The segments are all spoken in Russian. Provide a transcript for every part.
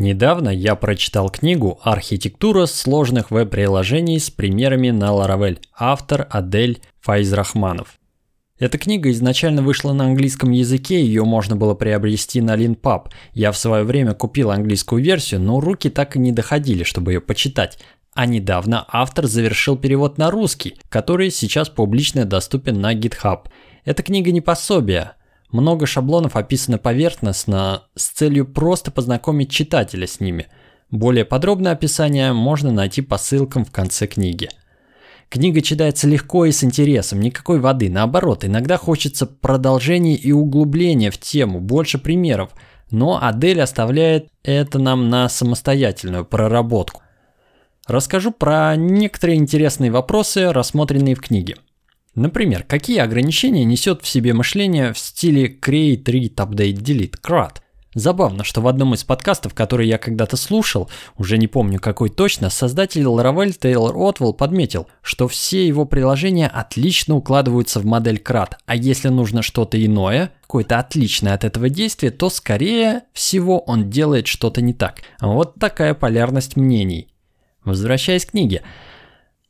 Недавно я прочитал книгу «Архитектура сложных веб-приложений с примерами на Laravel», автор Адель Файзрахманов. Эта книга изначально вышла на английском языке, ее можно было приобрести на Leanpub. Я в свое время купил английскую версию, но руки так и не доходили, чтобы ее почитать. А недавно автор завершил перевод на русский, который сейчас публично доступен на GitHub. Эта книга не пособие, много шаблонов описано поверхностно с целью просто познакомить читателя с ними. Более подробное описание можно найти по ссылкам в конце книги. Книга читается легко и с интересом, никакой воды. Наоборот, иногда хочется продолжения и углубления в тему, больше примеров. Но Адель оставляет это нам на самостоятельную проработку. Расскажу про некоторые интересные вопросы, рассмотренные в книге. Например, какие ограничения несет в себе мышление в стиле Create, Read, Update, Delete, CRUD? Забавно, что в одном из подкастов, который я когда-то слушал, уже не помню какой точно, создатель Laravel Тейлор Отвелл подметил, что все его приложения отлично укладываются в модель CRUD, а если нужно что-то иное, какое-то отличное от этого действия, то скорее всего он делает что-то не так. Вот такая полярность мнений. Возвращаясь к книге.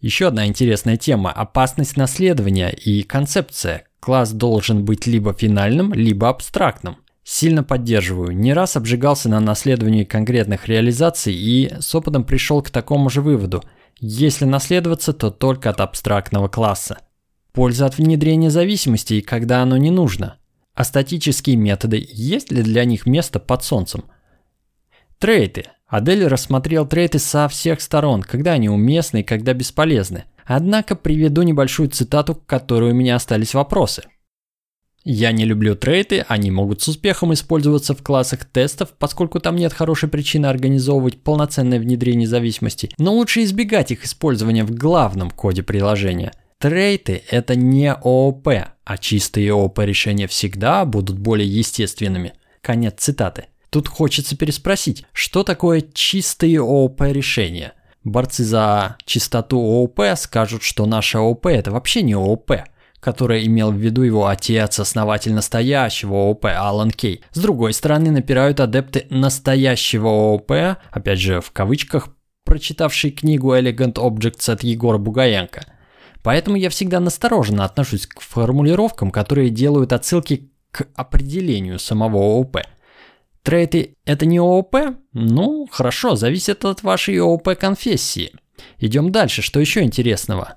Еще одна интересная тема – опасность наследования и концепция. Класс должен быть либо финальным, либо абстрактным. Сильно поддерживаю. Не раз обжигался на наследовании конкретных реализаций и с опытом пришел к такому же выводу. Если наследоваться, то только от абстрактного класса. Польза от внедрения зависимостей, когда оно не нужно. А статические методы, есть ли для них место под солнцем? Трейты – Адель рассмотрел трейты со всех сторон, когда они уместны и когда бесполезны. Однако приведу небольшую цитату, к которой у меня остались вопросы. Я не люблю трейты, они могут с успехом использоваться в классах тестов, поскольку там нет хорошей причины организовывать полноценное внедрение зависимостей, но лучше избегать их использования в главном коде приложения. Трейты – это не ООП, а чистые ООП решения всегда будут более естественными. Конец цитаты. Тут хочется переспросить, что такое чистые ООП решения? Борцы за чистоту ООП скажут, что наше ООП это вообще не ООП, которое имел в виду его отец, основатель настоящего ООП Алан Кей. С другой стороны, напирают адепты настоящего ООП, опять же в кавычках, прочитавшие книгу Elegant Objects от Егора Бугаенко. Поэтому я всегда настороженно отношусь к формулировкам, которые делают отсылки к определению самого ООП – Трейты – это не ООП? Ну, хорошо, зависит от вашей ООП-конфессии. Идем дальше, что еще интересного?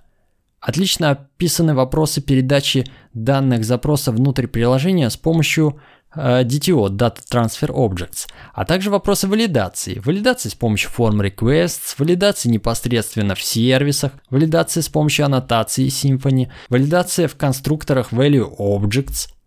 Отлично описаны вопросы передачи данных запроса внутрь приложения с помощью э, DTO, Data Transfer Objects, а также вопросы валидации. Валидации с помощью form requests, валидации непосредственно в сервисах, валидации с помощью аннотации Symfony, валидация в конструкторах Value Objects –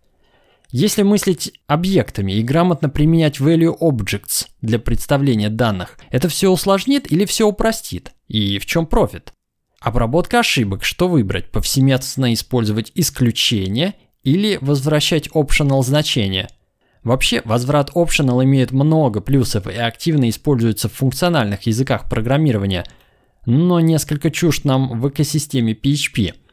если мыслить объектами и грамотно применять value objects для представления данных, это все усложнит или все упростит? И в чем профит? Обработка ошибок. Что выбрать? Повсеместно использовать исключения или возвращать optional значения? Вообще, возврат optional имеет много плюсов и активно используется в функциональных языках программирования, но несколько чужд нам в экосистеме PHP –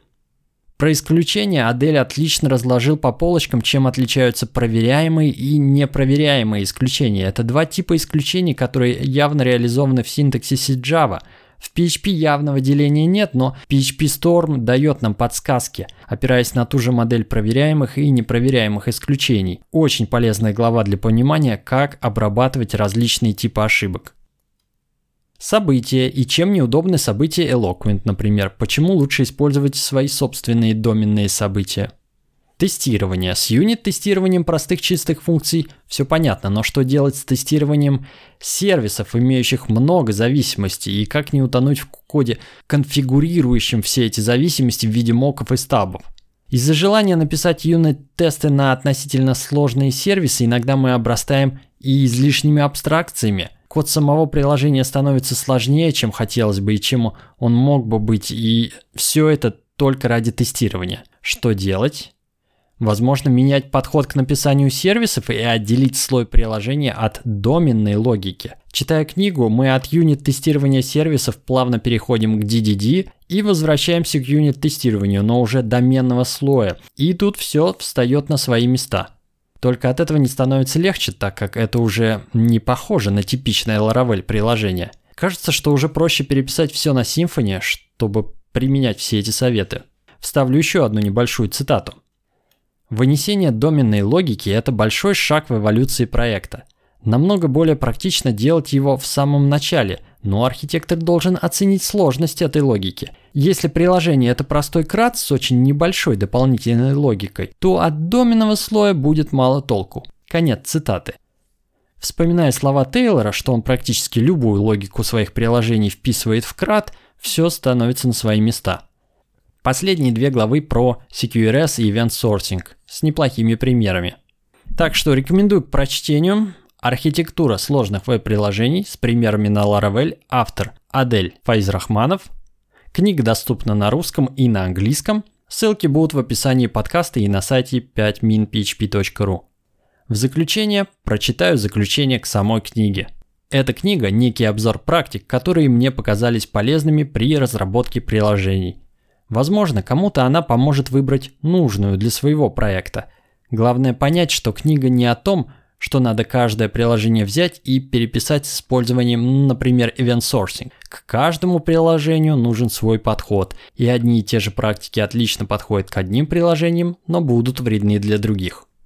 про исключения Адель отлично разложил по полочкам, чем отличаются проверяемые и непроверяемые исключения. Это два типа исключений, которые явно реализованы в синтаксисе Java. В PHP явного деления нет, но PHP Storm дает нам подсказки, опираясь на ту же модель проверяемых и непроверяемых исключений. Очень полезная глава для понимания, как обрабатывать различные типы ошибок. События и чем неудобны события Eloquent, например. Почему лучше использовать свои собственные доменные события? Тестирование. С юнит-тестированием простых чистых функций все понятно, но что делать с тестированием сервисов, имеющих много зависимостей, и как не утонуть в коде, конфигурирующем все эти зависимости в виде моков и стабов? Из-за желания написать юнит-тесты на относительно сложные сервисы иногда мы обрастаем и излишними абстракциями – Код самого приложения становится сложнее, чем хотелось бы и чем он мог бы быть, и все это только ради тестирования. Что делать? Возможно, менять подход к написанию сервисов и отделить слой приложения от доменной логики. Читая книгу, мы от юнит-тестирования сервисов плавно переходим к DDD и возвращаемся к юнит-тестированию, но уже доменного слоя. И тут все встает на свои места. Только от этого не становится легче, так как это уже не похоже на типичное Laravel приложение. Кажется, что уже проще переписать все на Symfony, чтобы применять все эти советы. Вставлю еще одну небольшую цитату. Вынесение доменной логики – это большой шаг в эволюции проекта. Намного более практично делать его в самом начале, но архитектор должен оценить сложность этой логики. Если приложение это простой крат с очень небольшой дополнительной логикой, то от доменного слоя будет мало толку. Конец цитаты. Вспоминая слова Тейлора, что он практически любую логику своих приложений вписывает в крат, все становится на свои места. Последние две главы про CQRS и Event Sourcing с неплохими примерами. Так что рекомендую к прочтению Архитектура сложных веб-приложений с примерами на Laravel, автор Адель Файзрахманов. Книга доступна на русском и на английском. Ссылки будут в описании подкаста и на сайте 5minphp.ru. В заключение прочитаю заключение к самой книге. Эта книга – некий обзор практик, которые мне показались полезными при разработке приложений. Возможно, кому-то она поможет выбрать нужную для своего проекта. Главное понять, что книга не о том, что надо каждое приложение взять и переписать с использованием, например, event sourcing. К каждому приложению нужен свой подход, и одни и те же практики отлично подходят к одним приложениям, но будут вредны для других.